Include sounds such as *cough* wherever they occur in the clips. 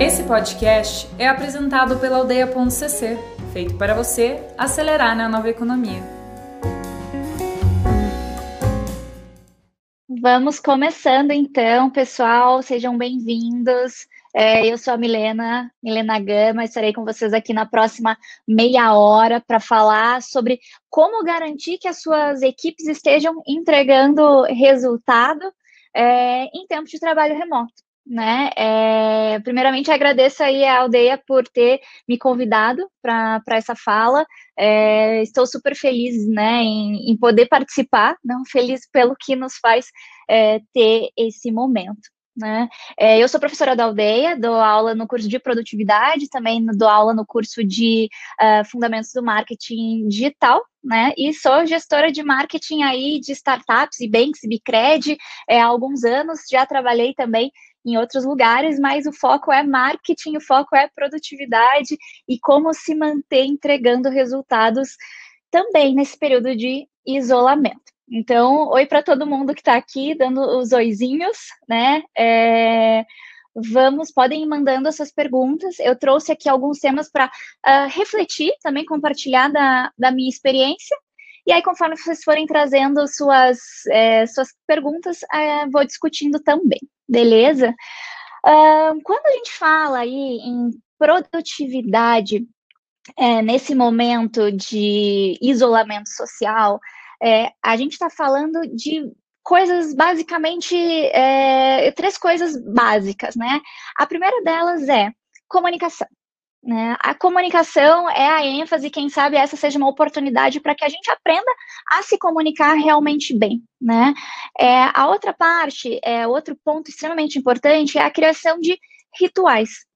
Esse podcast é apresentado pela aldeia.cc, feito para você acelerar na nova economia. Vamos começando então, pessoal, sejam bem-vindos. É, eu sou a Milena, Milena Gama, estarei com vocês aqui na próxima meia hora para falar sobre como garantir que as suas equipes estejam entregando resultado é, em tempo de trabalho remoto né? É, primeiramente, agradeço aí a aldeia por ter me convidado para essa fala. É, estou super feliz, né, em, em, poder participar, não feliz pelo que nos faz é, ter esse momento. Né? É, eu sou professora da aldeia, dou aula no curso de produtividade, também dou aula no curso de uh, fundamentos do marketing digital, né? E sou gestora de marketing aí de startups e banks, Bicred, é, há alguns anos. Já trabalhei também em outros lugares, mas o foco é marketing, o foco é produtividade e como se manter entregando resultados também nesse período de isolamento. Então, oi para todo mundo que está aqui, dando os oizinhos, né? É, vamos, podem ir mandando essas perguntas. Eu trouxe aqui alguns temas para uh, ah, refletir, também compartilhar da, da minha experiência. E aí, conforme vocês forem trazendo suas, é, suas perguntas, é, vou discutindo também beleza? Quando a gente fala aí em produtividade é, nesse momento de isolamento social, é, a gente está falando de coisas basicamente é, três coisas básicas, né? A primeira delas é comunicação. Né? A comunicação é a ênfase, quem sabe essa seja uma oportunidade para que a gente aprenda a se comunicar realmente bem. Né? É, a outra parte, é, outro ponto extremamente importante é a criação de rituais.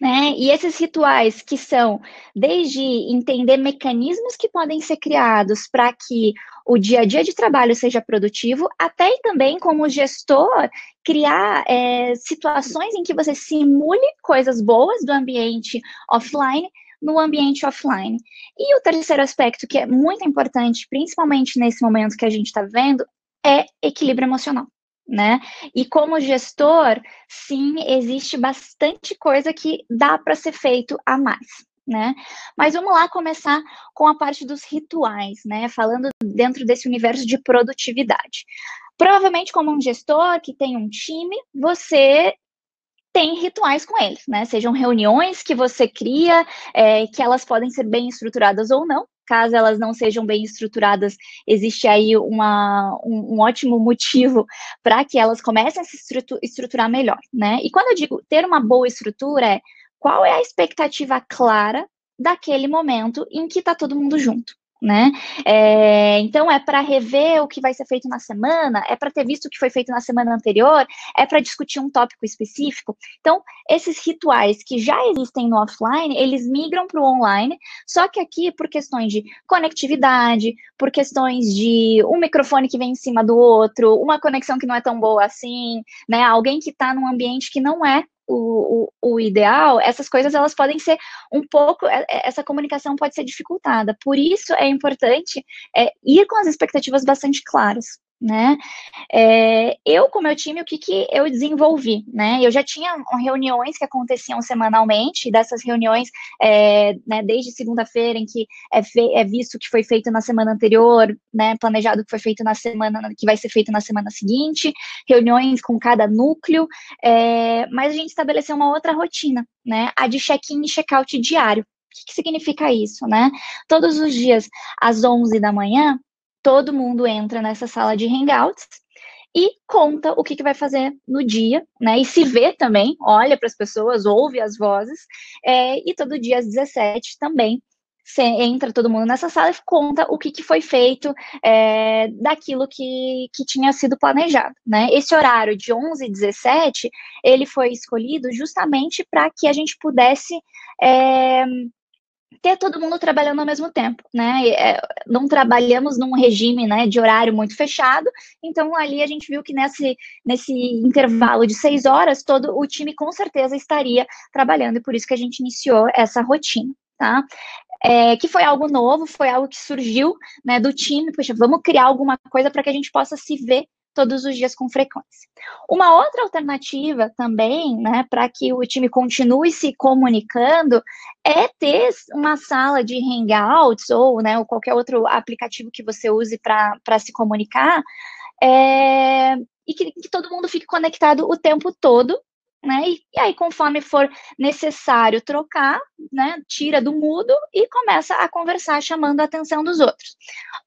Né? E esses rituais que são desde entender mecanismos que podem ser criados para que o dia a dia de trabalho seja produtivo, até também como gestor criar é, situações em que você simule coisas boas do ambiente offline no ambiente offline. E o terceiro aspecto que é muito importante, principalmente nesse momento que a gente está vendo, é equilíbrio emocional né? E como gestor, sim, existe bastante coisa que dá para ser feito a mais. Né? Mas vamos lá começar com a parte dos rituais, né? Falando dentro desse universo de produtividade. Provavelmente, como um gestor que tem um time, você tem rituais com eles, né? Sejam reuniões que você cria, é, que elas podem ser bem estruturadas ou não, caso elas não sejam bem estruturadas, existe aí uma, um, um ótimo motivo *laughs* para que elas comecem a se estruturar melhor, né? E quando eu digo ter uma boa estrutura, é qual é a expectativa clara daquele momento em que está todo mundo junto né? É, então é para rever o que vai ser feito na semana, é para ter visto o que foi feito na semana anterior, é para discutir um tópico específico. Então, esses rituais que já existem no offline, eles migram para o online, só que aqui por questões de conectividade, por questões de um microfone que vem em cima do outro, uma conexão que não é tão boa assim, né? Alguém que está num ambiente que não é o, o, o, ideal, essas coisas elas podem ser um pouco, é, é, essa comunicação pode ser dificultada. Por isso é importante é, ir com as expectativas bastante claras né? É, eu, com meu time, o que, que eu desenvolvi, né? Eu já tinha reuniões que aconteciam semanalmente, dessas reuniões, é, né, desde segunda-feira, em que é, é, visto que foi feito na semana anterior, né, planejado que foi feito na semana, que vai ser feito na semana seguinte, reuniões com cada núcleo, é, mas a gente estabeleceu uma outra rotina, né? A de check-in e check-out diário. O que, que significa isso, né? Todos os dias, às 11 da manhã, todo mundo entra nessa sala de hangouts e conta o que, que vai fazer no dia, né? E se vê também, olha para as pessoas, ouve as vozes, é, e todo dia às 17 também entra todo mundo nessa sala e conta o que, que foi feito é, daquilo que, que tinha sido planejado, né? Esse horário de 11 e 17, ele foi escolhido justamente para que a gente pudesse é, ter todo mundo trabalhando ao mesmo tempo, né? É, não trabalhamos num regime né, de horário muito fechado, então ali a gente viu que nesse, nesse intervalo de seis horas, todo o time com certeza estaria trabalhando, e por isso que a gente iniciou essa rotina, tá? É, que foi algo novo, foi algo que surgiu né, do time, poxa, vamos criar alguma coisa para que a gente possa se ver todos os dias com frequência. Uma outra alternativa também, né, para que o time continue se comunicando, é ter uma sala de hangouts ou, né, ou qualquer outro aplicativo que você use para se comunicar, é, e que, que todo mundo fique conectado o tempo todo né? E, e, aí, conforme for necessário trocar, né, tira do mudo e começa a conversar, chamando a atenção dos outros.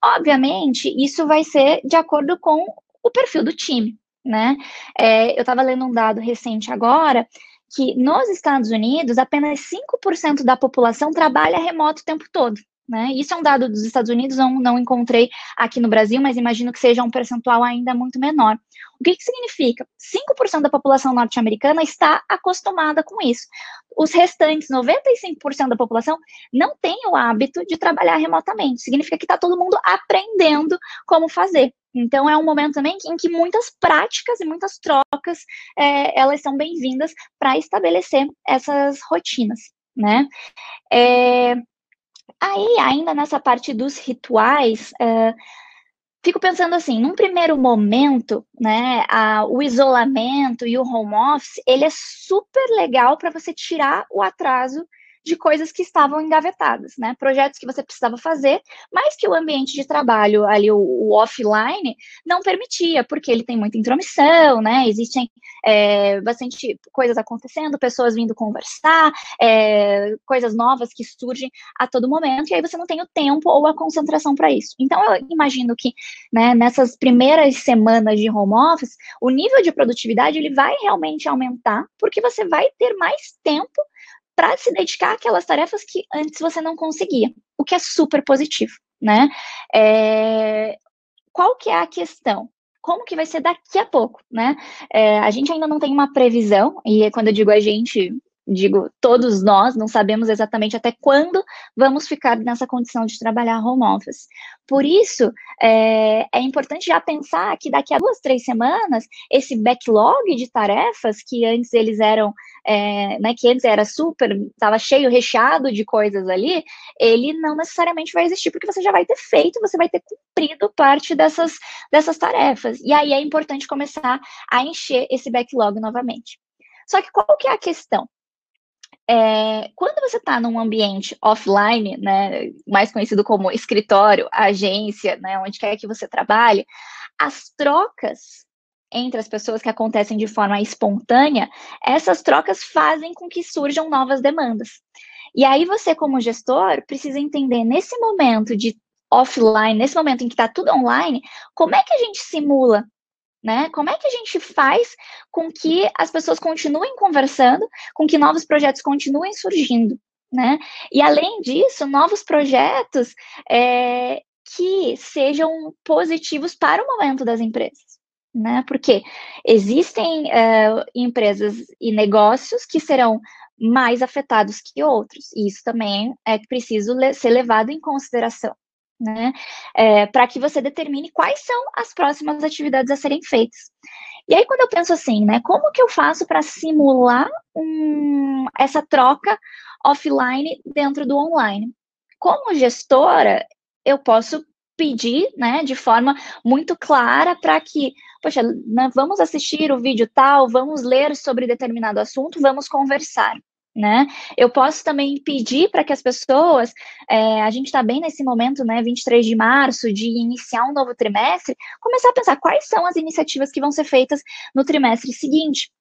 Obviamente, isso vai ser de acordo com o perfil do time, né? É, eu estava lendo um dado recente agora que nos Estados Unidos apenas 5% da população trabalha remoto o tempo todo. Né? Isso é um dado dos Estados Unidos, não, não encontrei aqui no Brasil, mas imagino que seja um percentual ainda muito menor. O que, que significa? 5% da população norte-americana está acostumada com isso. Os restantes 95% da população não tem o hábito de trabalhar remotamente. Significa que está todo mundo aprendendo como fazer. Então é um momento também em que muitas práticas e muitas trocas é, elas são bem-vindas para estabelecer essas rotinas, né? É, Aí, ainda nessa parte dos rituais, uh, fico pensando assim, num primeiro momento, né, a, o isolamento e o home office, ele é super legal para você tirar o atraso de coisas que estavam engavetadas, né? Projetos que você precisava fazer, mas que o ambiente de trabalho ali, o, o offline, não permitia, porque ele tem muita intromissão, né? Existem é, bastante coisas acontecendo, pessoas vindo conversar, é, coisas novas que surgem a todo momento, e aí você não tem o tempo ou a concentração para isso. Então, eu imagino que né, nessas primeiras semanas de home office, o nível de produtividade ele vai realmente aumentar, porque você vai ter mais tempo para se dedicar àquelas tarefas que antes você não conseguia, o que é super positivo, né? É, qual que é a questão? Como que vai ser daqui a pouco, né? É, a gente ainda não tem uma previsão, e quando eu digo a gente, digo todos nós, não sabemos exatamente até quando vamos ficar nessa condição de trabalhar home office. Por isso, é, é, importante já pensar que daqui a duas, três semanas, esse backlog de tarefas, que antes eles eram, é, né, que antes era super, estava cheio, recheado de coisas ali, ele não necessariamente vai existir, porque você já vai ter feito, você vai ter cumprido parte dessas, dessas tarefas. E aí é importante começar a encher esse backlog novamente. Só que qual que é a questão? É, quando você está num ambiente offline, né, mais conhecido como escritório, agência, né, onde quer que você trabalhe, as trocas entre as pessoas que acontecem de forma espontânea, essas trocas fazem com que surjam novas demandas. E aí você, como gestor, precisa entender nesse momento de offline, nesse momento em que está tudo online, como é que a gente simula né? Como é que a gente faz com que as pessoas continuem conversando, com que novos projetos continuem surgindo, né? E além disso, novos projetos é, que sejam positivos para o momento das empresas, né? Porque existem é, empresas e negócios que serão mais afetados que outros, e isso também é preciso ser levado em consideração né? É, para que você determine quais são as próximas atividades a serem feitas. E aí, quando eu penso assim, né, como que eu faço para simular um, essa troca offline dentro do online? Como gestora, eu posso pedir, né, de forma muito clara para que, poxa, né, vamos assistir o vídeo tal, vamos ler sobre determinado assunto, vamos conversar né? Eu posso também pedir para que as pessoas, é, a gente está bem nesse momento, né, 23 de março, de iniciar um novo trimestre, começar a pensar quais são as iniciativas que vão ser feitas no trimestre seguinte.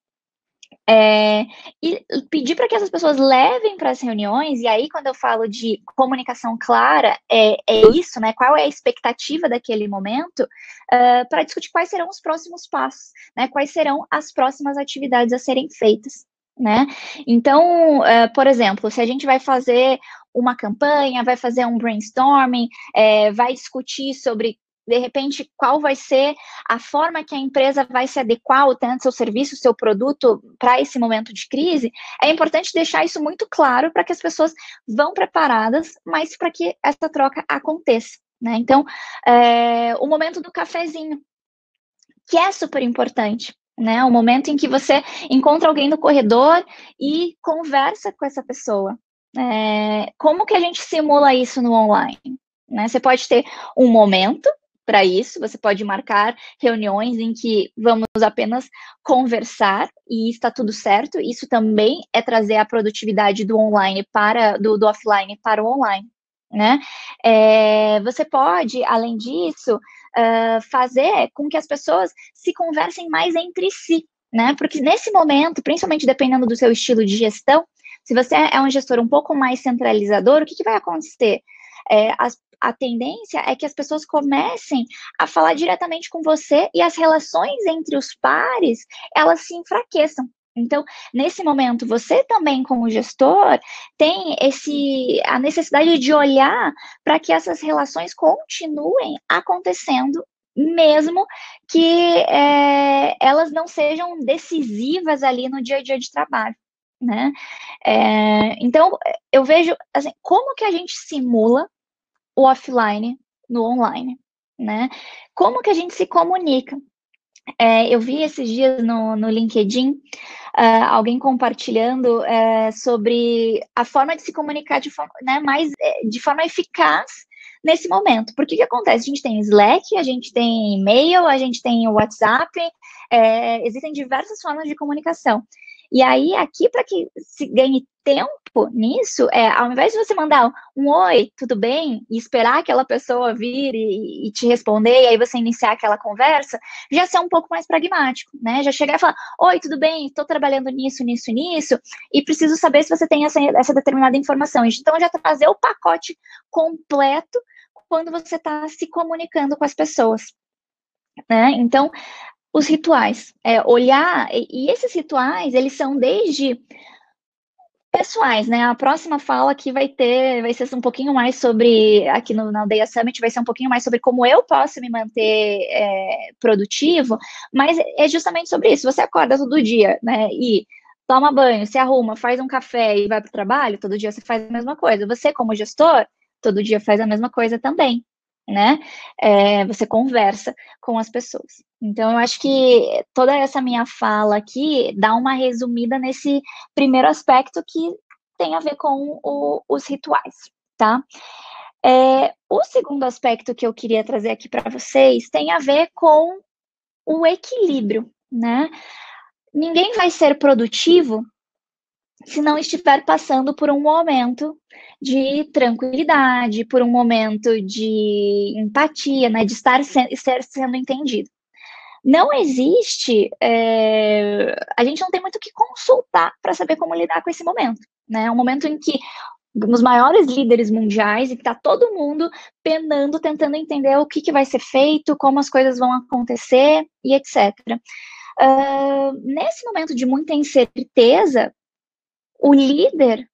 É, e pedir para que essas pessoas levem para as reuniões, e aí, quando eu falo de comunicação clara, é, é isso, né? Qual é a expectativa daquele momento, uh, para discutir quais serão os próximos passos, né? Quais serão as próximas atividades a serem feitas né? Então, uh, por exemplo, se a gente vai fazer uma campanha, vai fazer um brainstorming, é, vai discutir sobre de repente, qual vai ser a forma que a empresa vai se adequar, o tanto seu serviço, seu produto para esse momento de crise, é importante deixar isso muito claro para que as pessoas vão preparadas, mas para que essa troca aconteça. Né? Então, é, o momento do cafezinho, que é super importante né? O momento em que você encontra alguém no corredor e conversa com essa pessoa. É, como que a gente simula isso no online? Né? Você pode ter um momento para isso. Você pode marcar reuniões em que vamos apenas conversar e está tudo certo. Isso também é trazer a produtividade do online para do, do offline para o online. Né? É, você pode, além disso, uh, fazer com que as pessoas se conversem mais entre si, né? Porque nesse momento, principalmente dependendo do seu estilo de gestão, se você é um gestor um pouco mais centralizador, o que, que vai acontecer? É, as, a tendência é que as pessoas comecem a falar diretamente com você e as relações entre os pares, elas se enfraqueçam. Então, nesse momento, você também, como gestor, tem esse a necessidade de olhar para que essas relações continuem acontecendo, mesmo que é, elas não sejam decisivas ali no dia a dia de trabalho. Né? É, então, eu vejo assim, como que a gente simula o offline no online, né? Como que a gente se comunica? É, eu vi esses dias no, no LinkedIn uh, alguém compartilhando uh, sobre a forma de se comunicar de forma, né, mais, é, de forma eficaz nesse momento. Porque que acontece? A gente tem Slack, a gente tem e-mail, a gente tem WhatsApp, é, existem diversas formas de comunicação. E aí, aqui, para que se ganhe tempo nisso, é, ao invés de você mandar um oi, tudo bem, e esperar aquela pessoa vir e, e, te responder, e aí você iniciar aquela conversa, já ser um pouco mais pragmático, né? Já chegar e falar, oi, tudo bem, estou trabalhando nisso, nisso, nisso, e preciso saber se você tem essa, essa determinada informação. Então, já trazer o pacote completo quando você está se comunicando com as pessoas. Né? Então, os rituais. É, olhar, e, e esses rituais, eles são desde pessoais, né? A próxima fala aqui vai ter, vai ser um pouquinho mais sobre, aqui no, na Aldeia Summit, vai ser um pouquinho mais sobre como eu posso me manter é, produtivo, mas é justamente sobre isso. Você acorda todo dia, né? E toma banho, se arruma, faz um café e vai para o trabalho, todo dia você faz a mesma coisa. Você, como gestor, todo dia faz a mesma coisa também né? É, você conversa com as pessoas. Então, eu acho que toda essa minha fala aqui dá uma resumida nesse primeiro aspecto que tem a ver com o, os rituais, tá? É, o segundo aspecto que eu queria trazer aqui para vocês tem a ver com o equilíbrio, né? Ninguém vai ser produtivo se não estiver passando por um momento de tranquilidade, por um momento de empatia, né, de estar, se, sendo entendido. Não existe, é, a gente não tem muito o que consultar para saber como lidar com esse momento, né? Um momento em que os maiores líderes mundiais e que está todo mundo penando, tentando entender o que, que vai ser feito, como as coisas vão acontecer e etc. Uh, nesse momento de muita incerteza, o líder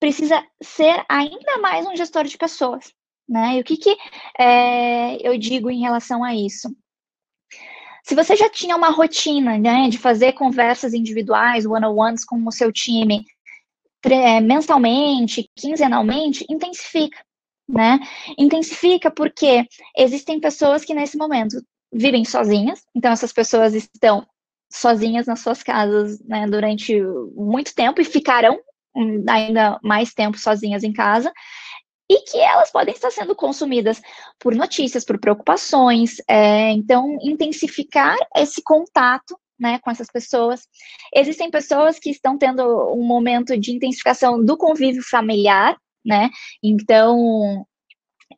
precisa ser ainda mais um gestor de pessoas, né? E o que, que é, eu digo em relação a isso? Se você já tinha uma rotina, né, de fazer conversas individuais, one-on-ones com o seu time é, mensalmente, quinzenalmente, intensifica, né? Intensifica porque existem pessoas que nesse momento vivem sozinhas, então essas pessoas estão sozinhas nas suas casas né, durante muito tempo e ficarão ainda mais tempo sozinhas em casa e que elas podem estar sendo consumidas por notícias, por preocupações. É, então, intensificar esse contato né, com essas pessoas. Existem pessoas que estão tendo um momento de intensificação do convívio familiar, né? Então,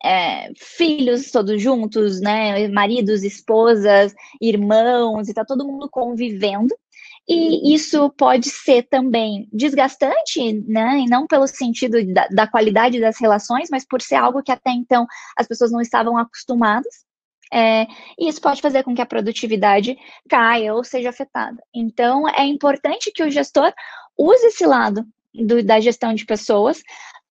é, filhos todos juntos, né? Maridos, esposas, irmãos, e tá todo mundo convivendo. E isso pode ser também desgastante, né? E não pelo sentido da, da qualidade das relações, mas por ser algo que até então as pessoas não estavam acostumadas. É, e isso pode fazer com que a produtividade caia ou seja afetada. Então, é importante que o gestor use esse lado do, da gestão de pessoas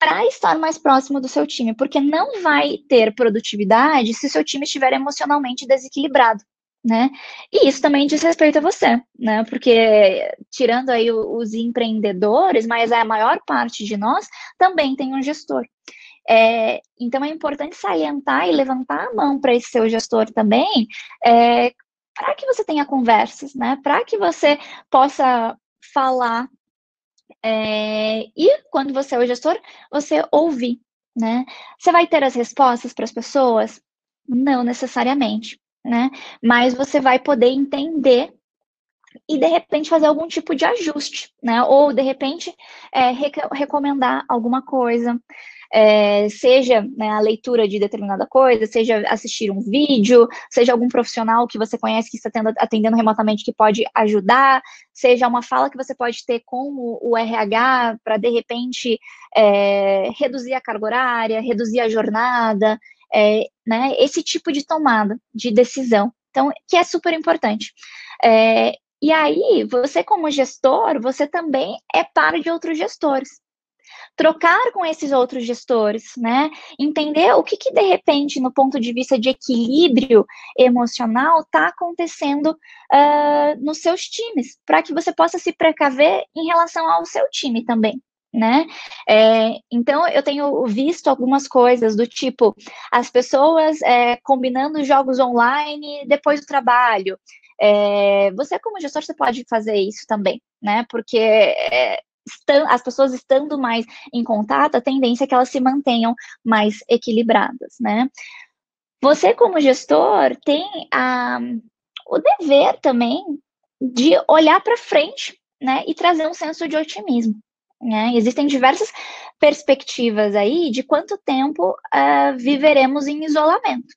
para estar mais próximo do seu time, porque não vai ter produtividade se seu time estiver emocionalmente desequilibrado. Né? E isso também diz respeito a você, né? Porque tirando aí os empreendedores, mas a maior parte de nós também tem um gestor. É, então é importante salientar e levantar a mão para esse seu gestor também, é, para que você tenha conversas, né? Para que você possa falar é, e quando você é o gestor, você ouvir, né? Você vai ter as respostas para as pessoas? Não necessariamente, né? Mas você vai poder entender e de repente fazer algum tipo de ajuste, né? Ou de repente é, rec recomendar alguma coisa, é, seja né, a leitura de determinada coisa, seja assistir um vídeo, seja algum profissional que você conhece que está tendo, atendendo remotamente que pode ajudar, seja uma fala que você pode ter com o, o RH para de repente é, reduzir a carga horária, reduzir a jornada, é, né? Esse tipo de tomada de decisão. Então, que é super importante. É, e aí, você como gestor, você também é par de outros gestores. Trocar com esses outros gestores, né? Entender o que, que de repente, no ponto de vista de equilíbrio emocional, está acontecendo uh, nos seus times, para que você possa se precaver em relação ao seu time também né? É, então eu tenho visto algumas coisas do tipo as pessoas é, combinando jogos online depois do trabalho, é, você, como gestor, você pode fazer isso também, né? Porque é, as pessoas estando mais em contato, a tendência é que elas se mantenham mais equilibradas, né? Você, como gestor, tem a, o dever também de olhar para frente, né? E trazer um senso de otimismo. Né? Existem diversas perspectivas aí de quanto tempo uh, viveremos em isolamento.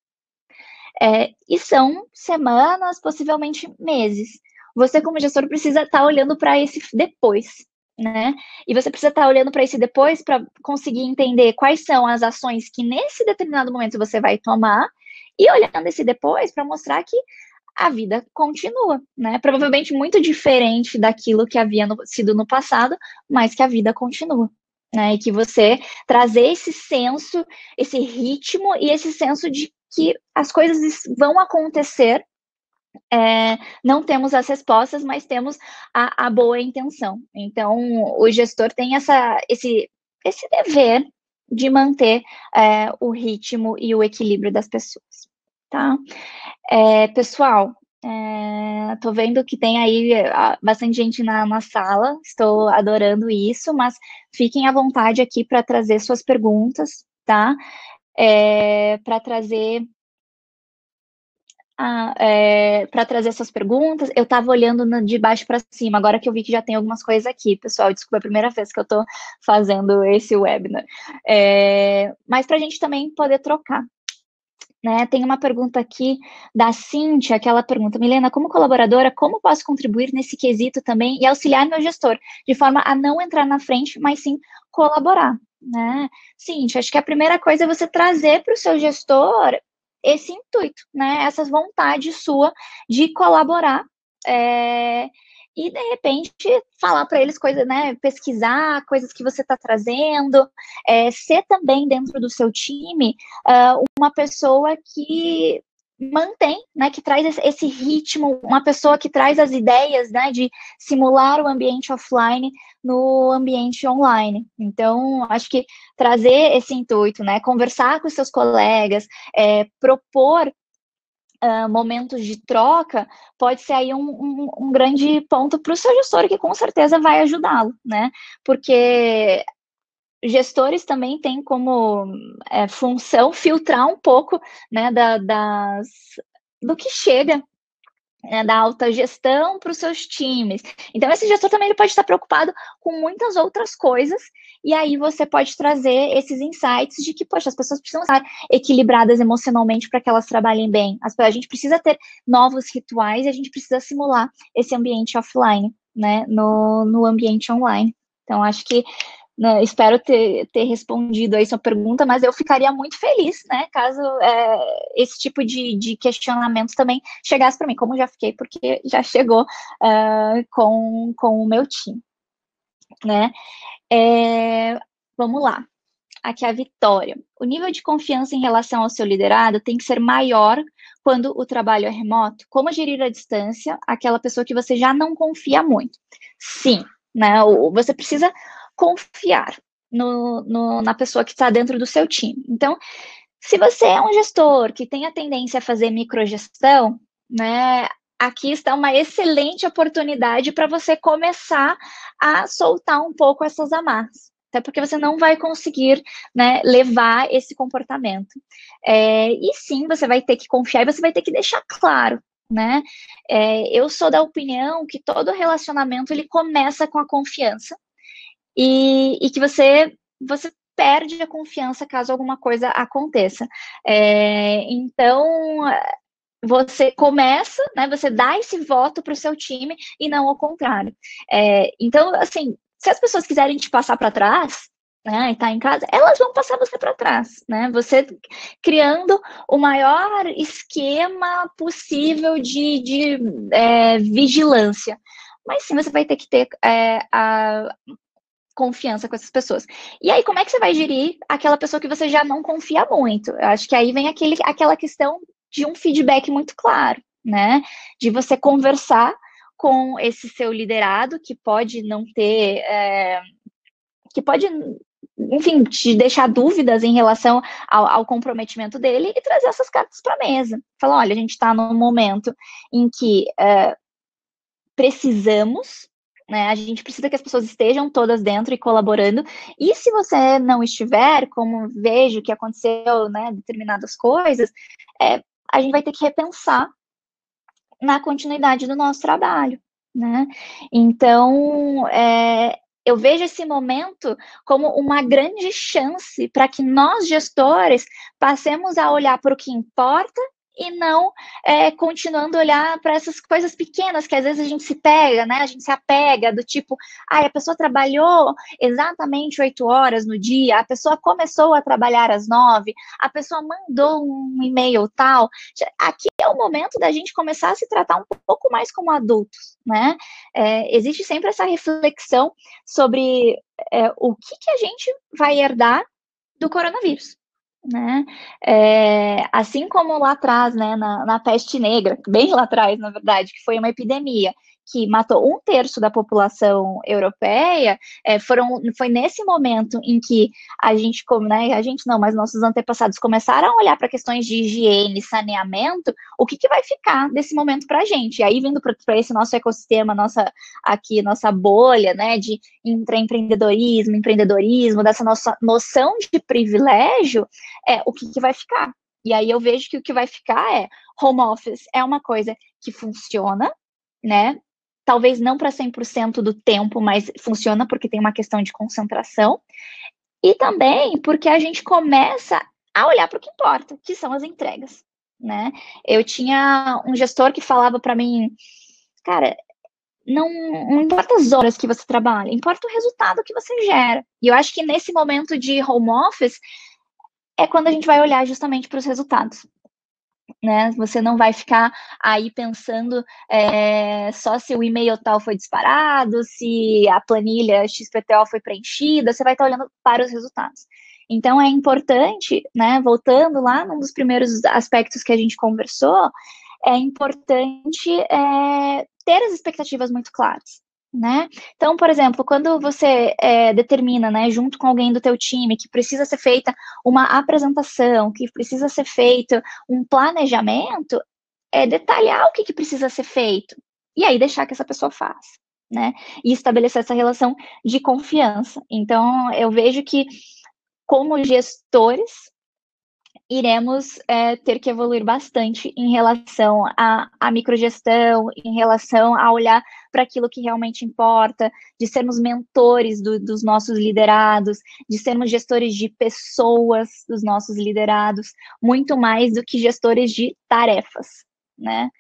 É, e são semanas, possivelmente meses. Você, como gestor, precisa estar tá olhando para esse depois, né? E você precisa estar tá olhando para esse depois para conseguir entender quais são as ações que nesse determinado momento você vai tomar e olhando esse depois para mostrar que a vida continua, né? Provavelmente muito diferente daquilo que havia no, sido no passado, mas que a vida continua. Né, e que você trazer esse senso, esse ritmo e esse senso de que as coisas vão acontecer. É, não temos as respostas, mas temos a, a, boa intenção. Então, o gestor tem essa, esse, esse dever de manter é, o ritmo e o equilíbrio das pessoas, tá? É, pessoal, é, tô vendo que tem aí bastante gente na, na sala, estou adorando isso, mas fiquem à vontade aqui para trazer suas perguntas, tá? é, para trazer é, para trazer essas perguntas, eu estava olhando no, de baixo para cima, agora que eu vi que já tem algumas coisas aqui, pessoal, desculpa, é a primeira vez que eu estou fazendo esse webinar. É, mas para a gente também poder trocar. Né? Tem uma pergunta aqui da Cintia, aquela pergunta, Milena, como colaboradora, como posso contribuir nesse quesito também e auxiliar meu gestor, de forma a não entrar na frente, mas sim colaborar? né? Sim, acho que a primeira coisa é você trazer para o seu gestor esse intuito, né? Essa vontade sua de colaborar. É, e de repente falar para eles coisas, né? Pesquisar coisas que você está trazendo, é, ser também dentro do seu time uh, uma pessoa que mantém, né, que traz esse ritmo, uma pessoa que traz as ideias, né, de simular o ambiente offline no ambiente online. Então, acho que trazer esse intuito, né, conversar com seus colegas, é, propor Uh, momentos de troca, pode ser aí um, um, um grande ponto para o seu gestor, que com certeza vai ajudá-lo, né? Porque gestores também têm como é, função filtrar um pouco né, da, das, do que chega né, da alta gestão para os seus times. Então, esse gestor também ele pode estar preocupado com muitas outras coisas, e aí você pode trazer esses insights de que, poxa, as pessoas precisam estar equilibradas emocionalmente para que elas trabalhem bem. A gente precisa ter novos rituais e a gente precisa simular esse ambiente offline, né, no, no ambiente online. Então, acho que né, espero ter, ter respondido aí sua pergunta, mas eu ficaria muito feliz, né, caso é, esse tipo de, de questionamentos também chegasse para mim, como já fiquei, porque já chegou uh, com, com o meu time, né. É, vamos lá, aqui é a Vitória. O nível de confiança em relação ao seu liderado tem que ser maior quando o trabalho é remoto. Como gerir a distância aquela pessoa que você já não confia muito? Sim, né, você precisa confiar no, no, na pessoa que está dentro do seu time. Então, se você é um gestor que tem a tendência a fazer microgestão, né, aqui está uma excelente oportunidade para você começar a soltar um pouco essas amarras. até porque você não vai conseguir né, levar esse comportamento. É, e sim, você vai ter que confiar e você vai ter que deixar claro. Né? É, eu sou da opinião que todo relacionamento ele começa com a confiança e, e que você você perde a confiança caso alguma coisa aconteça. É, então você começa, né? Você dá esse voto para o seu time e não ao contrário. É, então, assim, se as pessoas quiserem te passar para trás, né, e tá em casa, elas vão passar você para trás, né? Você criando o maior esquema possível de, de é, vigilância. Mas sim, você vai ter que ter é, a confiança com essas pessoas. E aí, como é que você vai gerir aquela pessoa que você já não confia muito? Eu acho que aí vem aquele, aquela questão de um feedback muito claro, né? De você conversar com esse seu liderado, que pode não ter. É, que pode, enfim, te deixar dúvidas em relação ao, ao comprometimento dele e trazer essas cartas para a mesa. Falar: olha, a gente está num momento em que é, precisamos né? A gente precisa que as pessoas estejam todas dentro e colaborando. E se você não estiver, como vejo que aconteceu, né, determinadas coisas, é, a gente vai ter que repensar na continuidade do nosso trabalho, né? Então, é, eu vejo esse momento como uma grande chance para que nós, gestores, passemos a olhar para o que importa e não é, continuando a olhar para essas coisas pequenas que às vezes a gente se pega, né? A gente se apega do tipo, ah, a pessoa trabalhou exatamente oito horas no dia, a pessoa começou a trabalhar às nove, a pessoa mandou um e-mail tal. Aqui é o momento da gente começar a se tratar um pouco mais como adultos, né? É, existe sempre essa reflexão sobre é, o que, que a gente vai herdar do coronavírus né? É, assim como lá atrás, né, na, na peste negra, *laughs* bem lá atrás, na verdade, que foi uma epidemia que matou um terço da população europeia, é, foram, foi nesse momento em que a gente, como, né, a gente não, mas nossos antepassados começaram a olhar para questões de higiene, saneamento, o que, que vai ficar desse momento para a gente? E aí, vindo para esse nosso ecossistema, nossa, aqui, nossa bolha, né, de empreendedorismo, empreendedorismo, dessa nossa noção de privilégio, é, o que, que vai ficar? E aí eu vejo que o que vai ficar é home office é uma coisa que funciona, né? Talvez não para 100% do tempo, mas funciona porque tem uma questão de concentração. E também porque a gente começa a olhar para o que importa, que são as entregas, né? Eu tinha um gestor que falava para mim, cara, não, não, importa as horas que você trabalha, importa o resultado que você gera. E eu acho que nesse momento de home office é quando a gente vai olhar justamente para os resultados né? Você não vai ficar aí pensando é, só se o e-mail tal foi disparado, se a planilha XPTO foi preenchida, você vai estar olhando para os resultados. Então é importante, né? Voltando lá num dos primeiros aspectos que a gente conversou, é importante é, ter as expectativas muito claras né? Então, por exemplo, quando você é, determina, né, junto com alguém do teu time, que precisa ser feita uma apresentação, que precisa ser feito um planejamento, é detalhar o que, que precisa ser feito e aí deixar que essa pessoa faça, né? E estabelecer essa relação de confiança. Então, eu vejo que como gestores iremos é, ter que evoluir bastante em relação à, à microgestão, em relação a olhar para aquilo que realmente importa, de sermos mentores do, dos nossos liderados, de sermos gestores de pessoas dos nossos liderados, muito mais do que gestores de tarefas, né?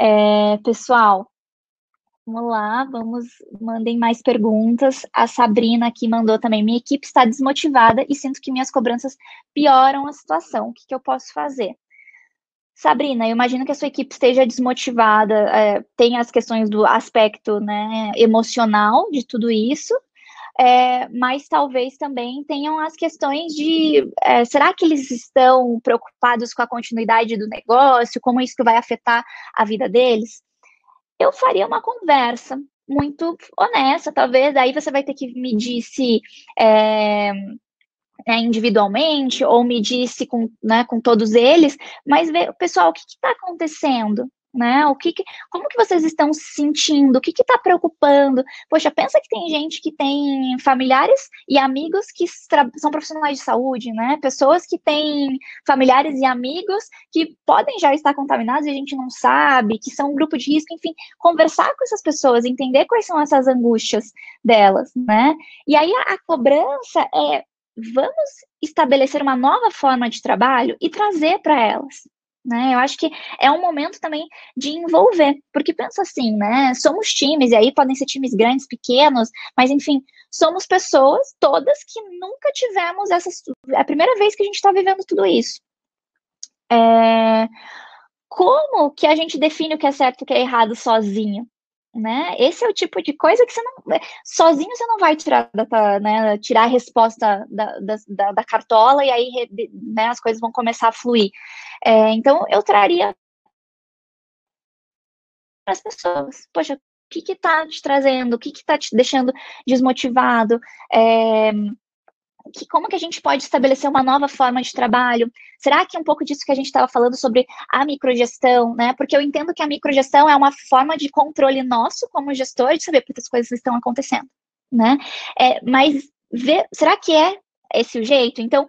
É, pessoal, Vamos lá, vamos, mandem mais perguntas. A Sabrina aqui mandou também. Minha equipe está desmotivada e sinto que minhas cobranças pioram a situação. O que, que eu posso fazer? Sabrina, eu imagino que a sua equipe esteja desmotivada, é, tem as questões do aspecto né, emocional de tudo isso, é, mas talvez também tenham as questões de é, será que eles estão preocupados com a continuidade do negócio, como isso vai afetar a vida deles? Eu faria uma conversa muito honesta, talvez. Aí você vai ter que medir se é, é, individualmente ou medir se com, né, com todos eles, mas ver, pessoal, o que está acontecendo? Né? O que, que como que vocês estão se sentindo? O que está preocupando? Poxa, pensa que tem gente que tem familiares e amigos que são profissionais de saúde, né? Pessoas que têm familiares e amigos que podem já estar contaminados e a gente não sabe, que são um grupo de risco, enfim, conversar com essas pessoas, entender quais são essas angústias delas, né? E aí a, a cobrança é vamos estabelecer uma nova forma de trabalho e trazer para elas, né? Eu acho que é um momento também de envolver, porque pensa assim, né? Somos times, e aí podem ser times grandes, pequenos, mas enfim, somos pessoas todas que nunca tivemos essa. É a primeira vez que a gente está vivendo tudo isso. É, como que a gente define o que é certo e o que é errado sozinho? Né? Esse é o tipo de coisa que você não. Sozinho você não vai tirar, da, né, tirar a resposta da, da, da cartola e aí né, as coisas vão começar a fluir. É, então, eu traria para as pessoas. Poxa, o que está te trazendo? O que está te deixando desmotivado? É, que como que a gente pode estabelecer uma nova forma de trabalho? Será que é um pouco disso que a gente estava falando sobre a microgestão, né? Porque eu entendo que a microgestão é uma forma de controle nosso como gestor de saber as coisas estão acontecendo, né? É, mas ver, será que é esse o jeito? Então,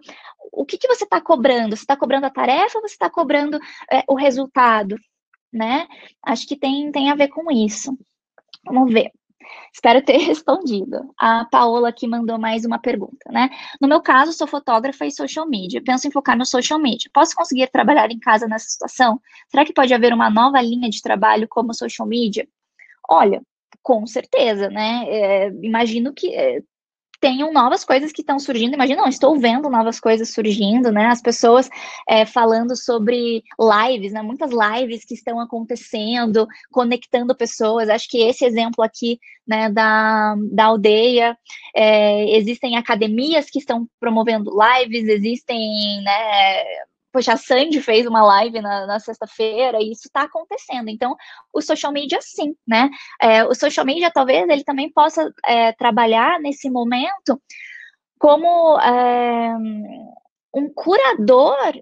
o que, que você está cobrando? Você está cobrando a tarefa ou você está cobrando é, o resultado, né? Acho que tem, tem a ver com isso. Vamos ver. Espero ter *laughs* respondido. A Paola aqui mandou mais uma pergunta, né? No meu caso, sou fotógrafa e social media. Penso em focar no social media. Posso conseguir trabalhar em casa nessa situação? Será que pode haver uma nova linha de trabalho como social media? Olha, com certeza, né? É, imagino que é, tenham novas coisas que estão surgindo. Imagina, não, estou vendo novas coisas surgindo, né? As pessoas é, falando sobre lives, né? Muitas lives que estão acontecendo, conectando pessoas. Acho que esse exemplo aqui, né, da, da aldeia, é, existem academias que estão promovendo lives, existem, né? Poxa, a Sandy fez uma live na, na sexta-feira e isso está acontecendo. Então, o social media, sim, né? É, o social media, talvez, ele também possa é, trabalhar nesse momento como é, um curador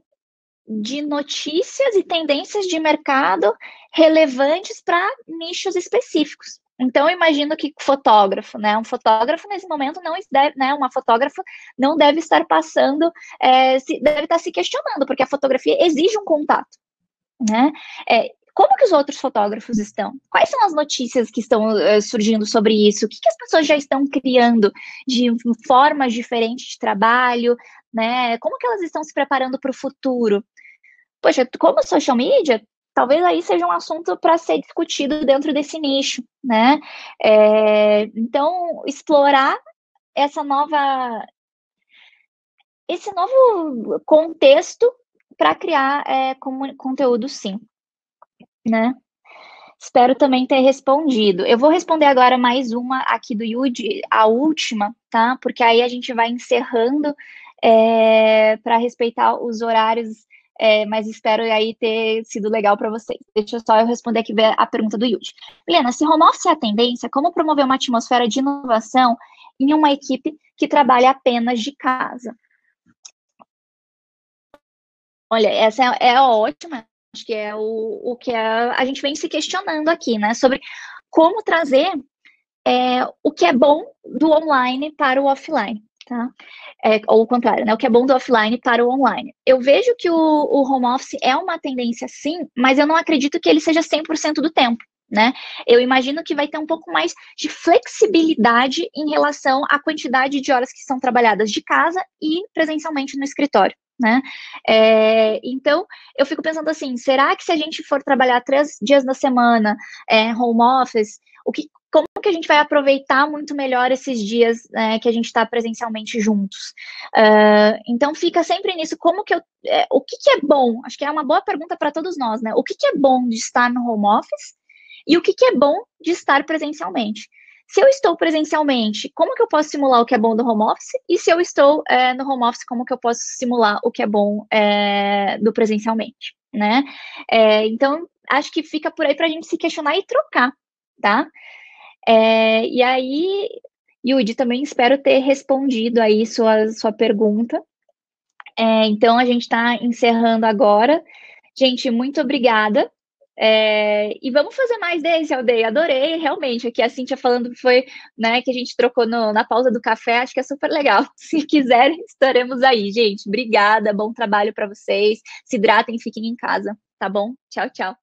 de notícias e tendências de mercado relevantes para nichos específicos. Então, eu imagino que fotógrafo, né? Um fotógrafo nesse momento não deve, né? Uma fotógrafa não deve estar passando, é, se, deve estar se questionando, porque a fotografia exige um contato, né? É, como que os outros fotógrafos estão? Quais são as notícias que estão uh, surgindo sobre isso? O que, que, as pessoas já estão criando de formas diferentes de trabalho, né? Como que elas estão se preparando para o futuro? Poxa, como social media talvez aí seja um assunto para ser discutido dentro desse nicho, né? É, então, explorar essa nova, esse novo contexto para criar é, conteúdo, sim, né? Espero também ter respondido. Eu vou responder agora mais uma aqui do Yudi, a última, tá? Porque aí a gente vai encerrando é, para respeitar os horários é, mas espero aí ter sido legal para vocês. Deixa só eu responder aqui a pergunta do Yudi. Helena, se home office é a tendência, como promover uma atmosfera de inovação em uma equipe que trabalha apenas de casa? Olha, essa é, é ótima, acho que é o, o que a, a gente vem se questionando aqui, né? Sobre como trazer é, o que é bom do online para o offline tá? É, ou o contrário, né? O que é bom do offline para o online. Eu vejo que o, o home office é uma tendência sim, mas eu não acredito que ele seja 100% do tempo. Né? Eu imagino que vai ter um pouco mais de flexibilidade em relação à quantidade de horas que são trabalhadas de casa e presencialmente no escritório. Né? É, então, eu fico pensando assim: será que se a gente for trabalhar três dias na semana, é, home office, o que, como que a gente vai aproveitar muito melhor esses dias né, que a gente está presencialmente juntos? Uh, então fica sempre nisso, como que eu, é, o que, que, é bom? Acho que é uma boa pergunta para todos nós, né? O que, que, é bom de estar no home office e o que, que é bom de estar presencialmente? Se eu estou presencialmente, como que eu posso simular o que é bom do home office? E se eu estou é, no home office, como que eu posso simular o que é bom é, do presencialmente, né? É, então, acho que fica por aí para a gente se questionar e trocar, tá? É, e aí, Yudi, também espero ter respondido aí sua, sua pergunta. É, então, a gente está encerrando agora. Gente, muito obrigada É, e vamos fazer mais desse, Aldeia. Adorei, realmente. Aqui a Cintia falando foi, né, que a gente trocou no, na pausa do café, acho que é super legal. *laughs* Se quiserem, estaremos aí, gente. Obrigada, bom trabalho para vocês. Se hidratem, fiquem em casa, tá bom? Tchau, tchau.